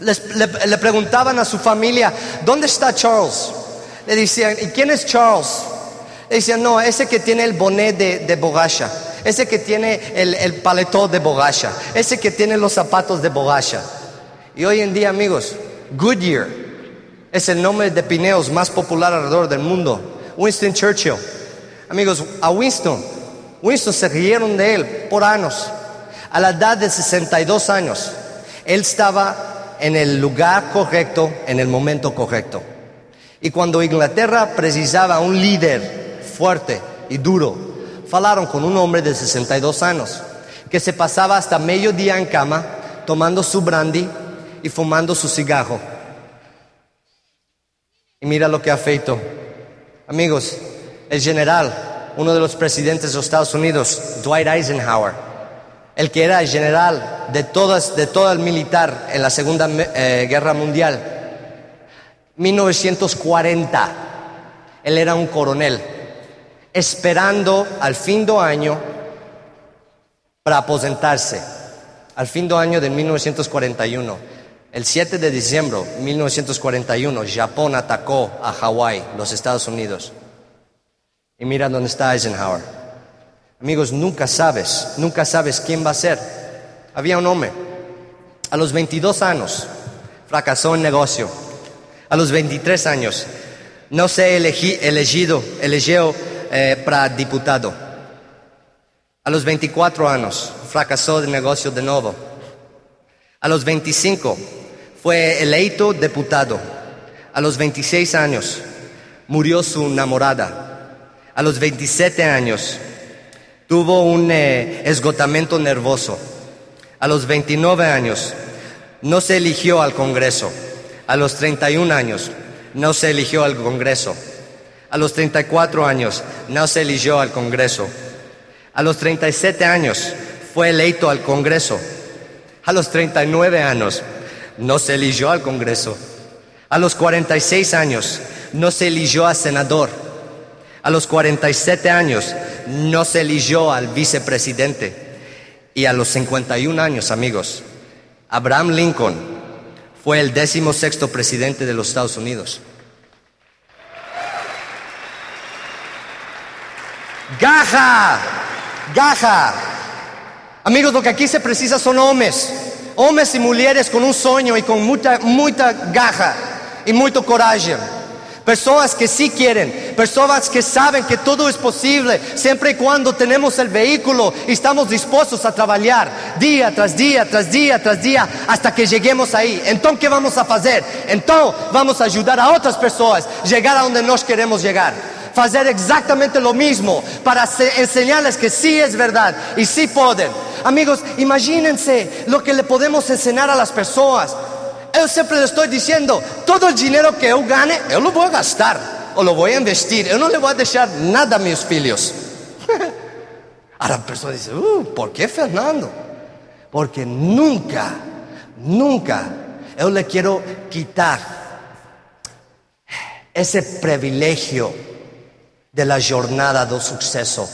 les, le, le preguntaban a su familia, ¿dónde está Charles? Le decían, ¿y quién es Charles? Decían, no, ese que tiene el bonet de, de borracha, ese que tiene el, el paletó de borracha, ese que tiene los zapatos de borracha. Y hoy en día, amigos, Goodyear es el nombre de pineos más popular alrededor del mundo. Winston Churchill. Amigos, a Winston, Winston se rieron de él por años. A la edad de 62 años, él estaba en el lugar correcto, en el momento correcto. Y cuando Inglaterra precisaba un líder fuerte y duro, falaron con un hombre de 62 años que se pasaba hasta mediodía en cama tomando su brandy y fumando su cigarro. Y mira lo que ha feito. Amigos, el general, uno de los presidentes de los Estados Unidos, Dwight Eisenhower, el que era el general de, todas, de todo el militar en la Segunda eh, Guerra Mundial, 1940, él era un coronel esperando al fin de año para aposentarse, al fin de año de 1941. El 7 de diciembre de 1941, Japón atacó a Hawái, los Estados Unidos. Y mira dónde está Eisenhower. Amigos, nunca sabes, nunca sabes quién va a ser. Había un hombre, a los 22 años, fracasó en negocio. A los 23 años, no se elegí, elegido, eligió eh, para diputado. A los 24 años fracasó de negocio de nuevo. A los 25 fue eleito diputado. A los 26 años murió su enamorada. A los 27 años tuvo un eh, esgotamiento nervoso. A los 29 años no se eligió al Congreso. A los 31 años no se eligió al Congreso. A los 34 años no se eligió al Congreso. A los 37 años fue electo al Congreso. A los 39 años no se eligió al Congreso. A los 46 años no se eligió a senador. A los 47 años no se eligió al vicepresidente. Y a los 51 años, amigos, Abraham Lincoln fue el décimo sexto presidente de los Estados Unidos. Gaja, gaja. Amigos, lo que aquí se precisa son hombres, hombres y mujeres con un sueño y con mucha, mucha gaja y mucho coraje. Personas que sí quieren, personas que saben que todo es posible siempre y cuando tenemos el vehículo y estamos dispuestos a trabajar día tras día, tras día, tras día, hasta que lleguemos ahí. Entonces, ¿qué vamos a hacer? Entonces, vamos a ayudar a otras personas a llegar a donde nos queremos llegar. Hacer exactamente lo mismo para enseñarles que sí es verdad y sí pueden. Amigos, imagínense lo que le podemos enseñar a las personas. Yo siempre le estoy diciendo, todo el dinero que yo gane, yo lo voy a gastar o lo voy a investir. Yo no le voy a dejar nada a mis hijos. Ahora la persona dice, uh, ¿por qué Fernando? Porque nunca, nunca yo le quiero quitar ese privilegio de la jornada del suceso.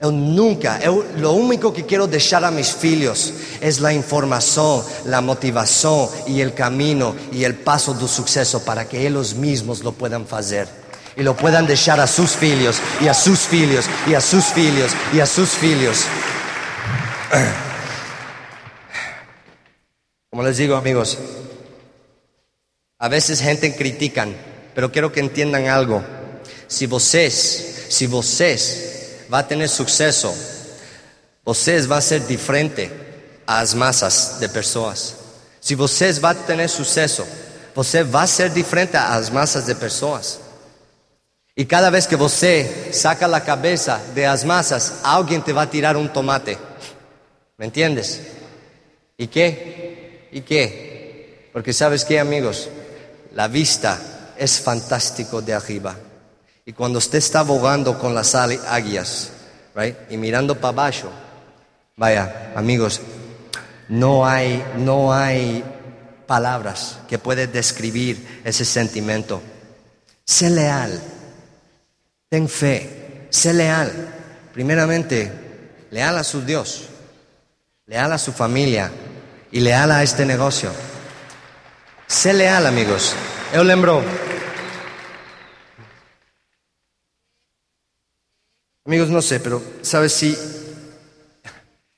Eu nunca, lo único que quiero dejar a mis filhos es la información, la motivación y el camino y el paso del suceso para que ellos mismos lo puedan hacer y lo puedan dejar a sus filhos y a sus filhos y a sus filhos y a sus filhos. Como les digo amigos, a veces gente critican, pero quiero que entiendan algo. Si vocês, si vocês va a tener suceso, vocês va a ser diferente às massas de pessoas. Se vocês vai ter sucesso, você vai ser diferente às massas de pessoas. E cada vez que você saca a cabeça de as massas, alguém te vai tirar um tomate. ¿Me entiendes? ¿Y qué? ¿Y qué? Porque sabes qué, amigos, la vista es fantástico de arriba. Y cuando usted está abogando con las águilas, right, y mirando para abajo, vaya, amigos, no hay, no hay palabras que puedan describir ese sentimiento. Sé leal, ten fe, sé leal. Primeramente, leal a su Dios, leal a su familia y leal a este negocio. Sé leal, amigos. Yo lembro Amigos, no sé, pero sabes si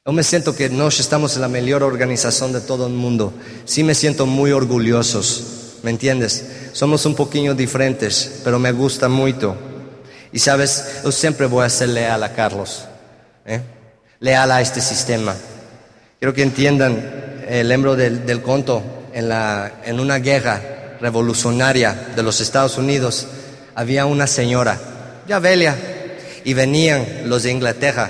yo me siento que nos estamos en la mejor organización de todo el mundo. Sí me siento muy orgullosos, ¿me entiendes? Somos un poquito diferentes, pero me gusta mucho. Y sabes, yo siempre voy a ser leal a Carlos, ¿eh? leal a este sistema. Quiero que entiendan el lembro del, del conto en, la, en una guerra revolucionaria de los Estados Unidos. Había una señora, ya velia, y venían los de Inglaterra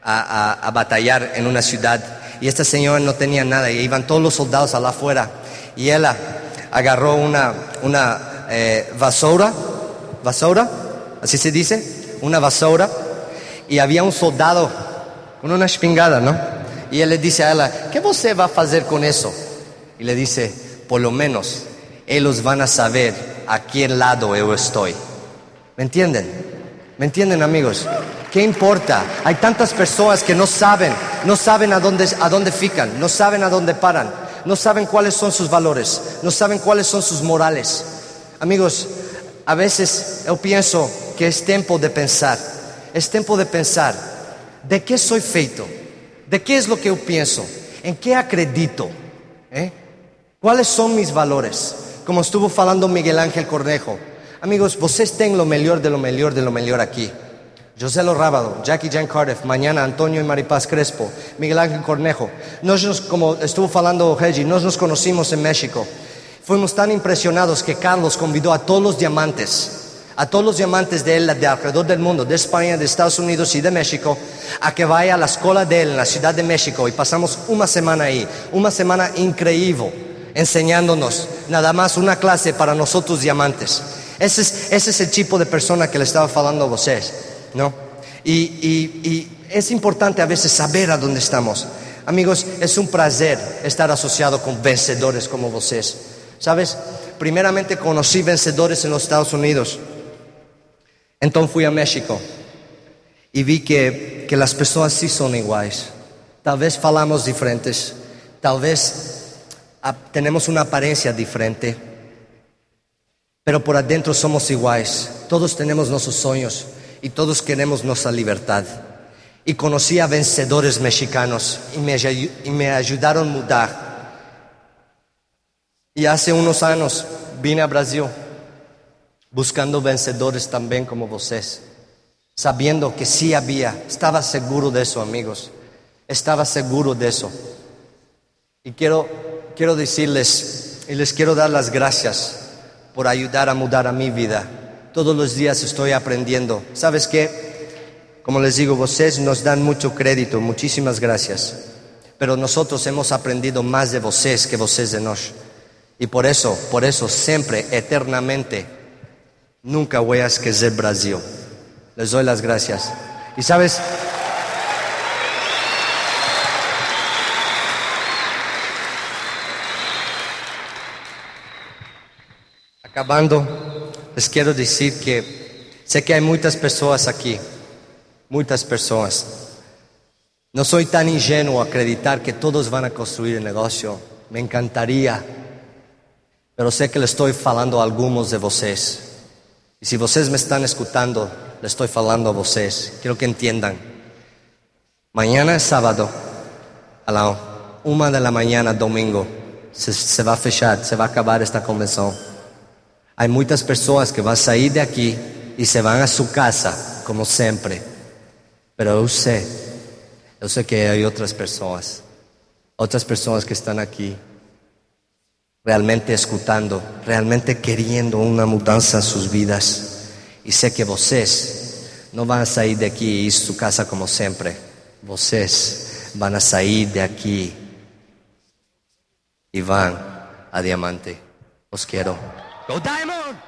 a, batallar en una ciudad y esta señora no tenía nada y iban todos los soldados allá afuera y ella agarró una, una eh, así se dice, una vasora y había un soldado con una espingada, ¿no? Y él le dice a ella, ¿qué usted va a hacer con eso? Y le dice, por lo menos ellos van a saber a qué lado yo estoy. ¿Me entienden? ¿Me entienden amigos? ¿Qué importa? Hay tantas personas que no saben, no saben a dónde, a dónde fican, no saben a dónde paran, no saben cuáles son sus valores, no saben cuáles son sus morales. Amigos, a veces yo pienso que es tiempo de pensar, es tiempo de pensar, ¿de qué soy feito? ¿De qué es lo que yo pienso? ¿En qué acredito? ¿Eh? ¿Cuáles son mis valores? Como estuvo hablando Miguel Ángel Cornejo. Amigos, vocês têm lo melhor de lo melhor de lo melhor aqui. José Rábado, Jackie Jan Cardiff, mañana Antonio y Maripaz Crespo, Miguel Ángel Cornejo. Nós, como estuvo falando Regi, nós nos conocimos en México. Fuimos tan impresionados que Carlos convidó a todos los diamantes, a todos los diamantes de él de alrededor del mundo, de España, de Estados Unidos y de México, a que vaya a la escuela de él en la Ciudad de México y pasamos una semana ahí, una semana increíble, enseñándonos nada más una clase para nosotros diamantes. Ese es, ese es el tipo de persona que le estaba hablando a ustedes, ¿no? Y, es importante a veces saber a dónde estamos. Amigos, es un placer estar asociado con vencedores como ustedes. ¿Sabes? Primeramente conocí vencedores en los Estados Unidos. Entonces fui a México y vi que, las personas sí son iguales. Tal vez falamos diferentes, tal vez tenemos una apariencia diferente, pero por adentro somos iguales. Todos tenemos nuestros sueños y todos queremos nuestra libertad. Y conocí a vencedores mexicanos y me, ayudaron a mudar. Y hace unos años vine a Brasil buscando vencedores también como ustedes, sabiendo que sí había, estaba seguro de eso, amigos, estaba seguro de eso. Y quiero, quiero decirles, y les quiero dar las gracias por ayudar a mudar a mi vida. Todos los días estoy aprendiendo. ¿Sabes qué? Como les digo, ustedes nos dan mucho crédito, muchísimas gracias. Pero nosotros hemos aprendido más de ustedes que ustedes de nosotros. Y por eso, por eso siempre, eternamente, nunca voy a esquecer Brasil. Les doy las gracias. Y sabes, acabando, les quiero decir que sé que hay muchas personas aquí, muchas personas. No soy tan ingenuo a acreditar que todos van a construir el negocio. Me encantaría, pero sé que le estoy falando a algunos de vocês. Y si vocês me están escuchando, le estoy falando a vocês. Quiero que entiendan. Mañana es sábado, a la una de la mañana, domingo, se, se va a fechar, se va a acabar esta convención. Hay muchas personas que van a salir de aquí y se van a su casa, como siempre. Pero yo sé, yo sé que hay otras personas, otras personas que están aquí realmente escuchando, realmente queriendo una mudanza en sus vidas. Y sé que vocês no van a salir de aquí y ir a su casa como siempre. Vocês van a salir de aquí y van a diamante. Os quiero. Go Diamond!